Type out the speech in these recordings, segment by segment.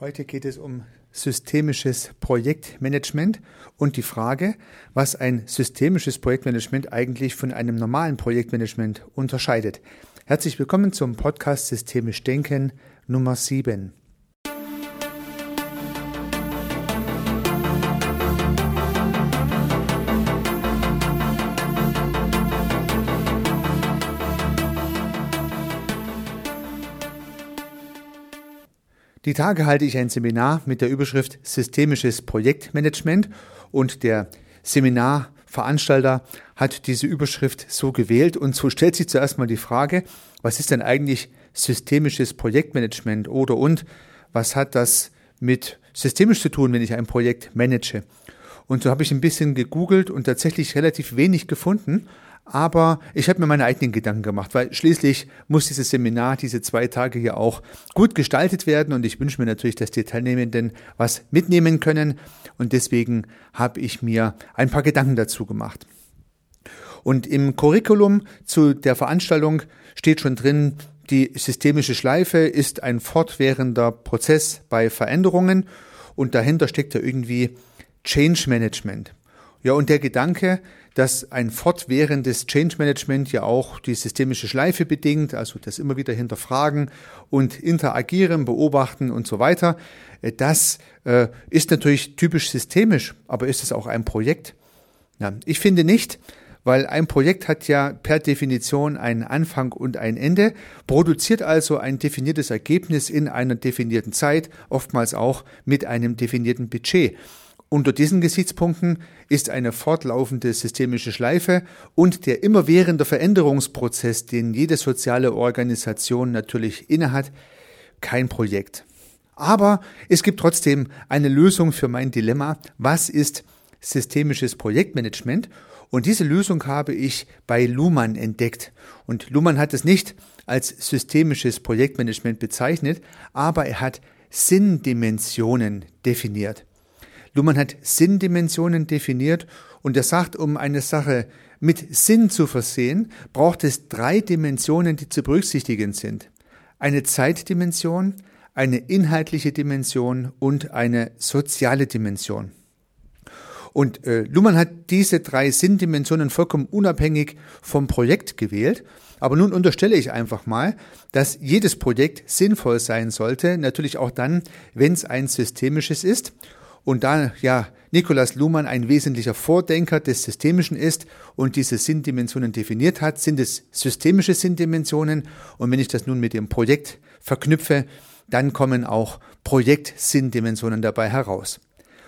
Heute geht es um systemisches Projektmanagement und die Frage, was ein systemisches Projektmanagement eigentlich von einem normalen Projektmanagement unterscheidet. Herzlich willkommen zum Podcast Systemisch Denken Nummer 7. Die Tage halte ich ein Seminar mit der Überschrift Systemisches Projektmanagement und der Seminarveranstalter hat diese Überschrift so gewählt und so stellt sich zuerst mal die Frage, was ist denn eigentlich systemisches Projektmanagement oder und was hat das mit systemisch zu tun, wenn ich ein Projekt manage? Und so habe ich ein bisschen gegoogelt und tatsächlich relativ wenig gefunden, aber ich habe mir meine eigenen Gedanken gemacht, weil schließlich muss dieses Seminar, diese zwei Tage hier auch gut gestaltet werden und ich wünsche mir natürlich, dass die Teilnehmenden was mitnehmen können und deswegen habe ich mir ein paar Gedanken dazu gemacht. Und im Curriculum zu der Veranstaltung steht schon drin, die systemische Schleife ist ein fortwährender Prozess bei Veränderungen und dahinter steckt ja irgendwie Change Management. Ja, und der Gedanke, dass ein fortwährendes Change Management ja auch die systemische Schleife bedingt, also das immer wieder hinterfragen und interagieren, beobachten und so weiter, äh, das äh, ist natürlich typisch systemisch, aber ist es auch ein Projekt? Ja, ich finde nicht, weil ein Projekt hat ja per Definition einen Anfang und ein Ende, produziert also ein definiertes Ergebnis in einer definierten Zeit, oftmals auch mit einem definierten Budget. Unter diesen Gesichtspunkten ist eine fortlaufende systemische Schleife und der immerwährende Veränderungsprozess, den jede soziale Organisation natürlich innehat, kein Projekt. Aber es gibt trotzdem eine Lösung für mein Dilemma. Was ist systemisches Projektmanagement? Und diese Lösung habe ich bei Luhmann entdeckt. Und Luhmann hat es nicht als systemisches Projektmanagement bezeichnet, aber er hat Sinndimensionen definiert. Luhmann hat Sinndimensionen definiert und er sagt, um eine Sache mit Sinn zu versehen, braucht es drei Dimensionen, die zu berücksichtigen sind. Eine Zeitdimension, eine inhaltliche Dimension und eine soziale Dimension. Und äh, Luhmann hat diese drei Sinndimensionen vollkommen unabhängig vom Projekt gewählt. Aber nun unterstelle ich einfach mal, dass jedes Projekt sinnvoll sein sollte, natürlich auch dann, wenn es ein systemisches ist. Und da ja Nikolaus Luhmann ein wesentlicher Vordenker des Systemischen ist und diese Sinndimensionen definiert hat, sind es systemische Sinndimensionen. Und wenn ich das nun mit dem Projekt verknüpfe, dann kommen auch Projektsinndimensionen dabei heraus.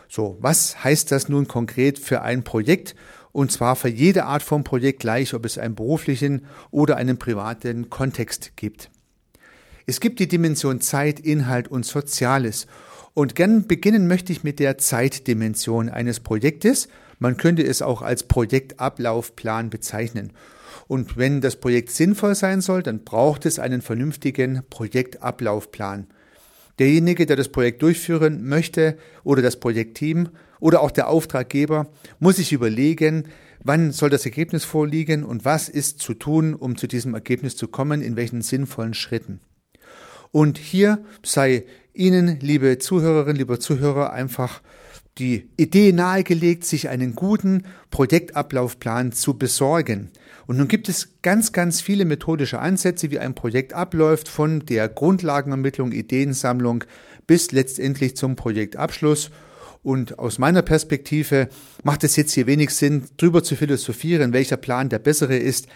So, was heißt das nun konkret für ein Projekt? Und zwar für jede Art von Projekt gleich, ob es einen beruflichen oder einen privaten Kontext gibt. Es gibt die Dimension Zeit, Inhalt und Soziales. Und gern beginnen möchte ich mit der Zeitdimension eines Projektes. Man könnte es auch als Projektablaufplan bezeichnen. Und wenn das Projekt sinnvoll sein soll, dann braucht es einen vernünftigen Projektablaufplan. Derjenige, der das Projekt durchführen möchte oder das Projektteam oder auch der Auftraggeber, muss sich überlegen, wann soll das Ergebnis vorliegen und was ist zu tun, um zu diesem Ergebnis zu kommen, in welchen sinnvollen Schritten. Und hier sei Ihnen, liebe Zuhörerinnen, lieber Zuhörer, einfach die Idee nahegelegt, sich einen guten Projektablaufplan zu besorgen. Und nun gibt es ganz, ganz viele methodische Ansätze, wie ein Projekt abläuft, von der Grundlagenermittlung, Ideensammlung bis letztendlich zum Projektabschluss. Und aus meiner Perspektive macht es jetzt hier wenig Sinn, drüber zu philosophieren, welcher Plan der bessere ist.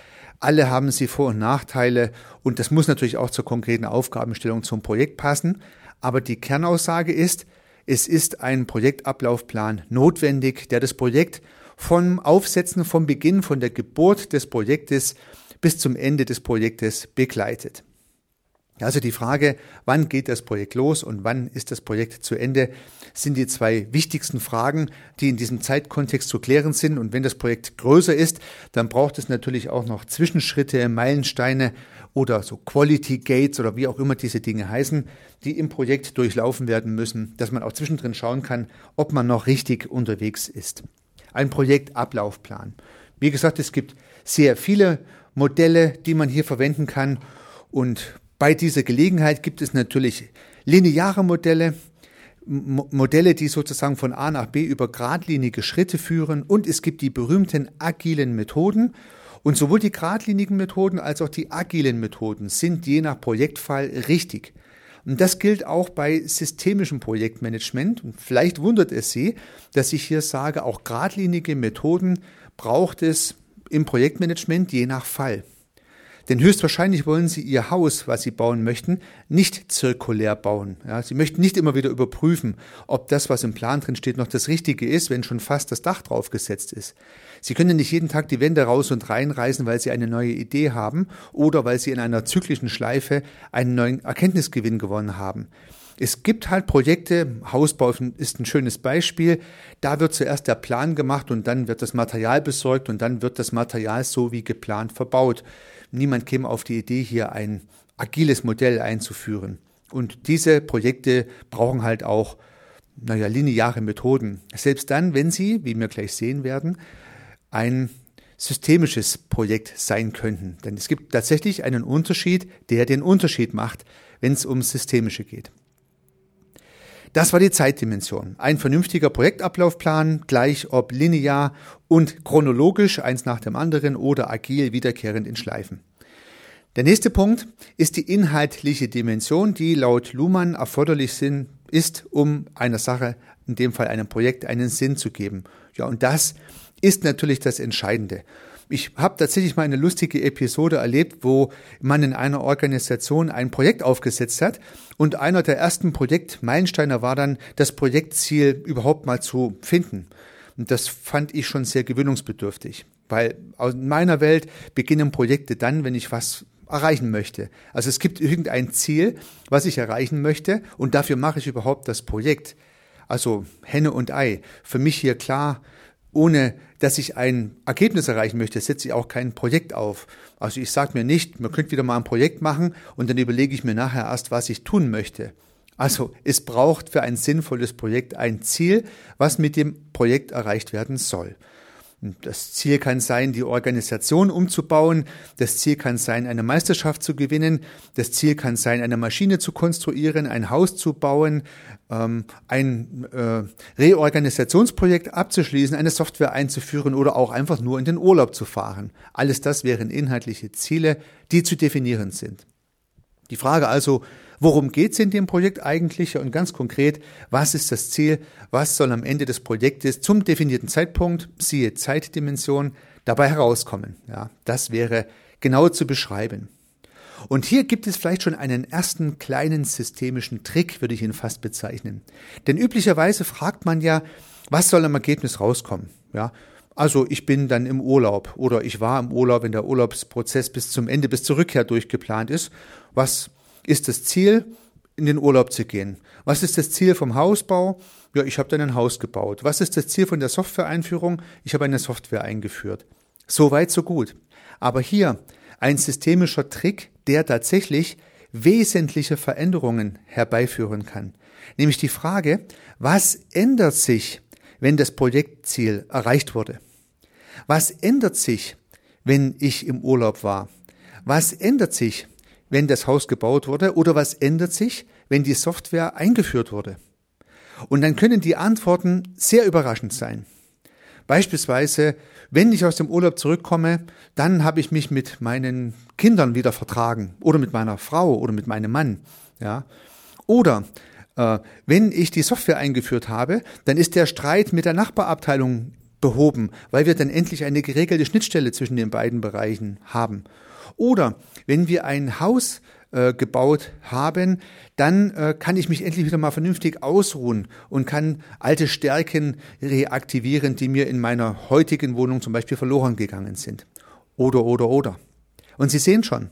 Alle haben sie Vor- und Nachteile und das muss natürlich auch zur konkreten Aufgabenstellung zum Projekt passen. Aber die Kernaussage ist, es ist ein Projektablaufplan notwendig, der das Projekt vom Aufsetzen, vom Beginn, von der Geburt des Projektes bis zum Ende des Projektes begleitet. Also die Frage, wann geht das Projekt los und wann ist das Projekt zu Ende, sind die zwei wichtigsten Fragen, die in diesem Zeitkontext zu klären sind. Und wenn das Projekt größer ist, dann braucht es natürlich auch noch Zwischenschritte, Meilensteine oder so Quality Gates oder wie auch immer diese Dinge heißen, die im Projekt durchlaufen werden müssen, dass man auch zwischendrin schauen kann, ob man noch richtig unterwegs ist. Ein Projektablaufplan. Wie gesagt, es gibt sehr viele Modelle, die man hier verwenden kann und bei dieser Gelegenheit gibt es natürlich lineare Modelle, Modelle, die sozusagen von A nach B über geradlinige Schritte führen und es gibt die berühmten agilen Methoden. Und sowohl die geradlinigen Methoden als auch die agilen Methoden sind je nach Projektfall richtig. Und das gilt auch bei systemischem Projektmanagement. Und vielleicht wundert es Sie, dass ich hier sage, auch geradlinige Methoden braucht es im Projektmanagement je nach Fall. Denn höchstwahrscheinlich wollen Sie Ihr Haus, was Sie bauen möchten, nicht zirkulär bauen. Ja, Sie möchten nicht immer wieder überprüfen, ob das, was im Plan drin steht, noch das Richtige ist, wenn schon fast das Dach draufgesetzt ist. Sie können nicht jeden Tag die Wände raus und reinreißen, weil Sie eine neue Idee haben oder weil Sie in einer zyklischen Schleife einen neuen Erkenntnisgewinn gewonnen haben. Es gibt halt Projekte, Hausbau ist ein schönes Beispiel, da wird zuerst der Plan gemacht und dann wird das Material besorgt und dann wird das Material so wie geplant verbaut. Niemand käme auf die Idee, hier ein agiles Modell einzuführen. Und diese Projekte brauchen halt auch, naja, lineare Methoden. Selbst dann, wenn sie, wie wir gleich sehen werden, ein systemisches Projekt sein könnten. Denn es gibt tatsächlich einen Unterschied, der den Unterschied macht, wenn es um systemische geht. Das war die Zeitdimension. Ein vernünftiger Projektablaufplan, gleich ob linear und chronologisch, eins nach dem anderen oder agil wiederkehrend in Schleifen. Der nächste Punkt ist die inhaltliche Dimension, die laut Luhmann erforderlich sind, ist, um einer Sache, in dem Fall einem Projekt, einen Sinn zu geben. Ja, und das ist natürlich das Entscheidende. Ich habe tatsächlich mal eine lustige Episode erlebt, wo man in einer Organisation ein Projekt aufgesetzt hat und einer der ersten Projektmeilensteine war dann, das Projektziel überhaupt mal zu finden. Und das fand ich schon sehr gewöhnungsbedürftig, weil aus meiner Welt beginnen Projekte dann, wenn ich was erreichen möchte. Also es gibt irgendein Ziel, was ich erreichen möchte und dafür mache ich überhaupt das Projekt. Also Henne und Ei. Für mich hier klar, ohne dass ich ein Ergebnis erreichen möchte, setze ich auch kein Projekt auf. Also ich sage mir nicht, man könnte wieder mal ein Projekt machen und dann überlege ich mir nachher erst, was ich tun möchte. Also es braucht für ein sinnvolles Projekt ein Ziel, was mit dem Projekt erreicht werden soll. Das Ziel kann sein, die Organisation umzubauen. Das Ziel kann sein, eine Meisterschaft zu gewinnen. Das Ziel kann sein, eine Maschine zu konstruieren, ein Haus zu bauen, ähm, ein äh, Reorganisationsprojekt abzuschließen, eine Software einzuführen oder auch einfach nur in den Urlaub zu fahren. Alles das wären inhaltliche Ziele, die zu definieren sind. Die Frage also, worum geht es in dem Projekt eigentlich und ganz konkret, was ist das Ziel, was soll am Ende des Projektes zum definierten Zeitpunkt, siehe Zeitdimension, dabei herauskommen. Ja, das wäre genau zu beschreiben. Und hier gibt es vielleicht schon einen ersten kleinen systemischen Trick, würde ich ihn fast bezeichnen. Denn üblicherweise fragt man ja, was soll am Ergebnis rauskommen? Ja, also ich bin dann im Urlaub oder ich war im Urlaub, wenn der Urlaubsprozess bis zum Ende, bis zur Rückkehr durchgeplant ist. Was ist das Ziel? In den Urlaub zu gehen. Was ist das Ziel vom Hausbau? Ja, ich habe dann ein Haus gebaut. Was ist das Ziel von der Software-Einführung? Ich habe eine Software eingeführt. So weit, so gut. Aber hier ein systemischer Trick, der tatsächlich wesentliche Veränderungen herbeiführen kann. Nämlich die Frage, was ändert sich, wenn das Projektziel erreicht wurde? Was ändert sich, wenn ich im Urlaub war? Was ändert sich, wenn das Haus gebaut wurde? Oder was ändert sich, wenn die Software eingeführt wurde? Und dann können die Antworten sehr überraschend sein. Beispielsweise, wenn ich aus dem Urlaub zurückkomme, dann habe ich mich mit meinen Kindern wieder vertragen oder mit meiner Frau oder mit meinem Mann. Ja. Oder äh, wenn ich die Software eingeführt habe, dann ist der Streit mit der Nachbarabteilung behoben, weil wir dann endlich eine geregelte Schnittstelle zwischen den beiden Bereichen haben. Oder wenn wir ein Haus äh, gebaut haben, dann äh, kann ich mich endlich wieder mal vernünftig ausruhen und kann alte Stärken reaktivieren, die mir in meiner heutigen Wohnung zum Beispiel verloren gegangen sind. Oder, oder, oder. Und Sie sehen schon,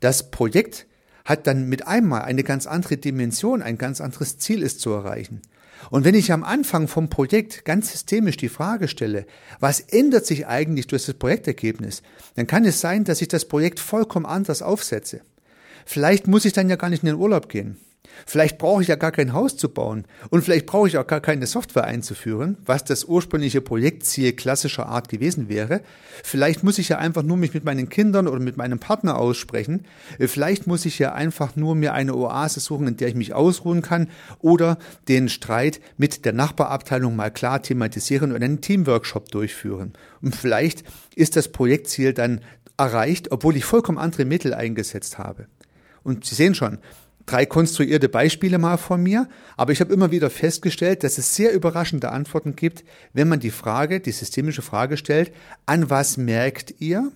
das Projekt hat dann mit einmal eine ganz andere Dimension, ein ganz anderes Ziel ist zu erreichen. Und wenn ich am Anfang vom Projekt ganz systemisch die Frage stelle, was ändert sich eigentlich durch das Projektergebnis, dann kann es sein, dass ich das Projekt vollkommen anders aufsetze. Vielleicht muss ich dann ja gar nicht in den Urlaub gehen. Vielleicht brauche ich ja gar kein Haus zu bauen und vielleicht brauche ich auch gar keine Software einzuführen, was das ursprüngliche Projektziel klassischer Art gewesen wäre. Vielleicht muss ich ja einfach nur mich mit meinen Kindern oder mit meinem Partner aussprechen. Vielleicht muss ich ja einfach nur mir eine Oase suchen, in der ich mich ausruhen kann oder den Streit mit der Nachbarabteilung mal klar thematisieren und einen Teamworkshop durchführen. Und vielleicht ist das Projektziel dann erreicht, obwohl ich vollkommen andere Mittel eingesetzt habe. Und Sie sehen schon, drei konstruierte Beispiele mal von mir, aber ich habe immer wieder festgestellt, dass es sehr überraschende Antworten gibt, wenn man die Frage, die systemische Frage stellt, an was merkt ihr,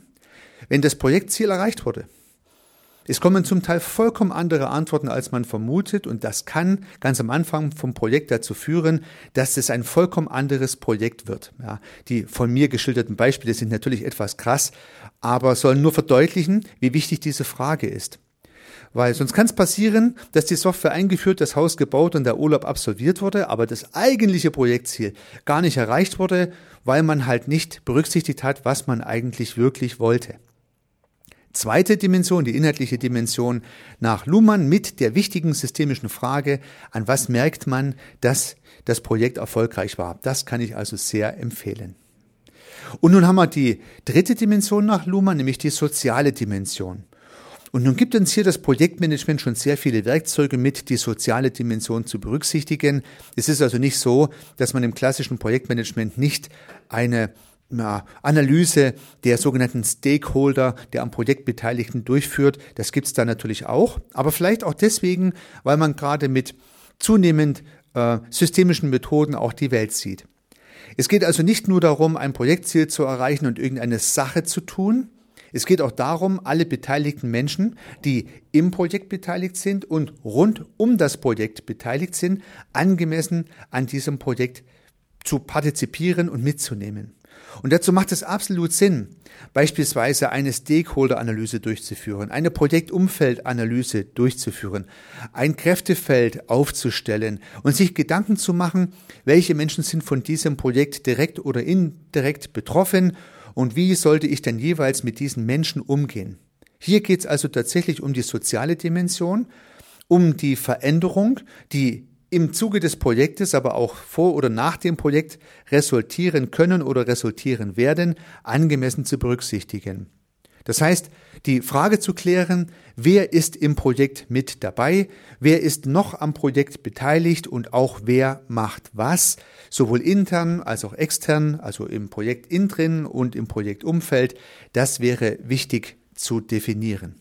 wenn das Projektziel erreicht wurde? Es kommen zum Teil vollkommen andere Antworten, als man vermutet, und das kann ganz am Anfang vom Projekt dazu führen, dass es ein vollkommen anderes Projekt wird. Ja, die von mir geschilderten Beispiele sind natürlich etwas krass, aber sollen nur verdeutlichen, wie wichtig diese Frage ist. Weil sonst kann es passieren, dass die Software eingeführt, das Haus gebaut und der Urlaub absolviert wurde, aber das eigentliche Projektziel gar nicht erreicht wurde, weil man halt nicht berücksichtigt hat, was man eigentlich wirklich wollte. Zweite Dimension, die inhaltliche Dimension nach Luhmann mit der wichtigen systemischen Frage, an was merkt man, dass das Projekt erfolgreich war. Das kann ich also sehr empfehlen. Und nun haben wir die dritte Dimension nach Luhmann, nämlich die soziale Dimension. Und nun gibt uns hier das Projektmanagement schon sehr viele Werkzeuge mit, die soziale Dimension zu berücksichtigen. Es ist also nicht so, dass man im klassischen Projektmanagement nicht eine ja, Analyse der sogenannten Stakeholder, der am Projekt Beteiligten durchführt. Das gibt es da natürlich auch, aber vielleicht auch deswegen, weil man gerade mit zunehmend äh, systemischen Methoden auch die Welt sieht. Es geht also nicht nur darum, ein Projektziel zu erreichen und irgendeine Sache zu tun, es geht auch darum, alle beteiligten Menschen, die im Projekt beteiligt sind und rund um das Projekt beteiligt sind, angemessen an diesem Projekt zu partizipieren und mitzunehmen. Und dazu macht es absolut Sinn, beispielsweise eine Stakeholder-Analyse durchzuführen, eine Projektumfeldanalyse durchzuführen, ein Kräftefeld aufzustellen und sich Gedanken zu machen, welche Menschen sind von diesem Projekt direkt oder indirekt betroffen und wie sollte ich denn jeweils mit diesen Menschen umgehen. Hier geht es also tatsächlich um die soziale Dimension, um die Veränderung, die im Zuge des Projektes, aber auch vor oder nach dem Projekt resultieren können oder resultieren werden, angemessen zu berücksichtigen. Das heißt, die Frage zu klären, wer ist im Projekt mit dabei, wer ist noch am Projekt beteiligt und auch wer macht was, sowohl intern als auch extern, also im Projekt innen drin und im Projektumfeld, das wäre wichtig zu definieren.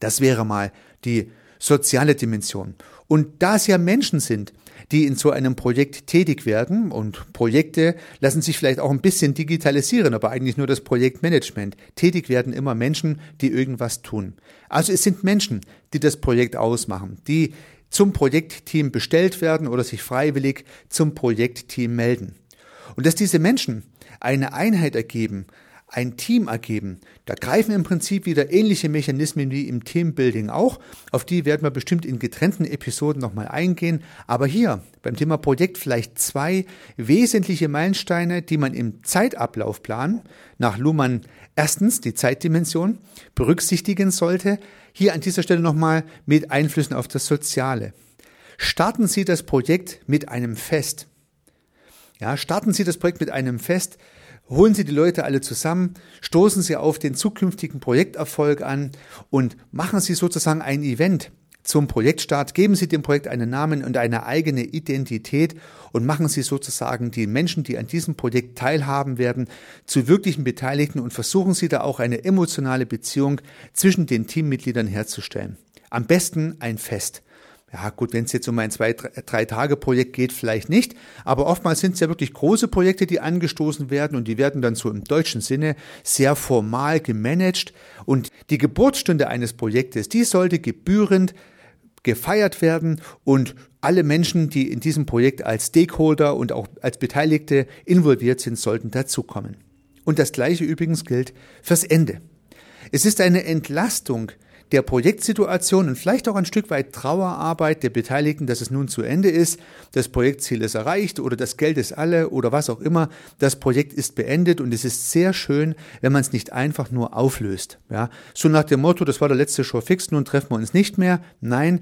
Das wäre mal die soziale Dimension. Und da es ja Menschen sind, die in so einem Projekt tätig werden und Projekte lassen sich vielleicht auch ein bisschen digitalisieren, aber eigentlich nur das Projektmanagement. Tätig werden immer Menschen, die irgendwas tun. Also es sind Menschen, die das Projekt ausmachen, die zum Projektteam bestellt werden oder sich freiwillig zum Projektteam melden. Und dass diese Menschen eine Einheit ergeben, ein Team ergeben. Da greifen im Prinzip wieder ähnliche Mechanismen wie im Teambuilding auch. Auf die werden wir bestimmt in getrennten Episoden nochmal eingehen. Aber hier beim Thema Projekt vielleicht zwei wesentliche Meilensteine, die man im Zeitablaufplan nach Luhmann erstens die Zeitdimension berücksichtigen sollte. Hier an dieser Stelle nochmal mit Einflüssen auf das Soziale. Starten Sie das Projekt mit einem Fest. Ja, starten Sie das Projekt mit einem Fest, holen Sie die Leute alle zusammen, stoßen Sie auf den zukünftigen Projekterfolg an und machen Sie sozusagen ein Event zum Projektstart, geben Sie dem Projekt einen Namen und eine eigene Identität und machen Sie sozusagen die Menschen, die an diesem Projekt teilhaben werden, zu wirklichen Beteiligten und versuchen Sie da auch eine emotionale Beziehung zwischen den Teammitgliedern herzustellen. Am besten ein Fest. Ja, gut, wenn es jetzt um ein zwei, drei Tage Projekt geht, vielleicht nicht. Aber oftmals sind es ja wirklich große Projekte, die angestoßen werden und die werden dann so im deutschen Sinne sehr formal gemanagt. Und die Geburtsstunde eines Projektes, die sollte gebührend gefeiert werden und alle Menschen, die in diesem Projekt als Stakeholder und auch als Beteiligte involviert sind, sollten dazukommen. Und das Gleiche übrigens gilt fürs Ende. Es ist eine Entlastung, der Projektsituation und vielleicht auch ein Stück weit Trauerarbeit der Beteiligten, dass es nun zu Ende ist, das Projektziel ist erreicht oder das Geld ist alle oder was auch immer, das Projekt ist beendet und es ist sehr schön, wenn man es nicht einfach nur auflöst. Ja, so nach dem Motto, das war der letzte Show fix, nun treffen wir uns nicht mehr. Nein,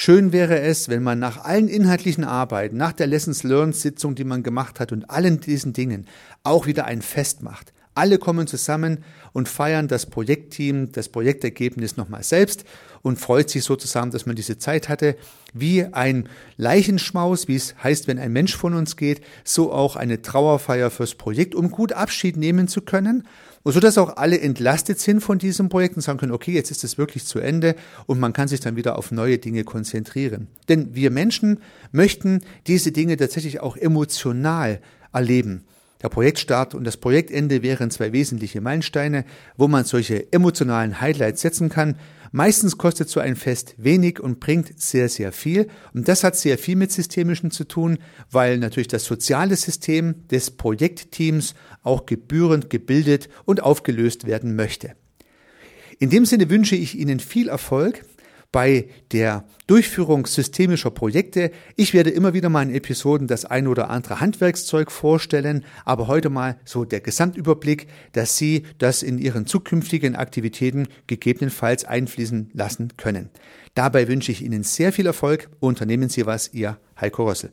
Schön wäre es, wenn man nach allen inhaltlichen Arbeiten, nach der Lessons Learned Sitzung, die man gemacht hat und allen diesen Dingen auch wieder ein Fest macht. Alle kommen zusammen und feiern das Projektteam, das Projektergebnis nochmal selbst und freut sich sozusagen, dass man diese Zeit hatte. Wie ein Leichenschmaus, wie es heißt, wenn ein Mensch von uns geht, so auch eine Trauerfeier fürs Projekt, um gut Abschied nehmen zu können und so dass auch alle entlastet sind von diesem Projekt und sagen können, okay, jetzt ist es wirklich zu Ende und man kann sich dann wieder auf neue Dinge konzentrieren. Denn wir Menschen möchten diese Dinge tatsächlich auch emotional erleben. Der Projektstart und das Projektende wären zwei wesentliche Meilensteine, wo man solche emotionalen Highlights setzen kann. Meistens kostet so ein Fest wenig und bringt sehr, sehr viel. Und das hat sehr viel mit Systemischen zu tun, weil natürlich das soziale System des Projektteams auch gebührend gebildet und aufgelöst werden möchte. In dem Sinne wünsche ich Ihnen viel Erfolg bei der Durchführung systemischer Projekte. Ich werde immer wieder mal in Episoden das ein oder andere Handwerkszeug vorstellen, aber heute mal so der Gesamtüberblick, dass Sie das in Ihren zukünftigen Aktivitäten gegebenenfalls einfließen lassen können. Dabei wünsche ich Ihnen sehr viel Erfolg. Unternehmen Sie was, Ihr Heiko Rossel.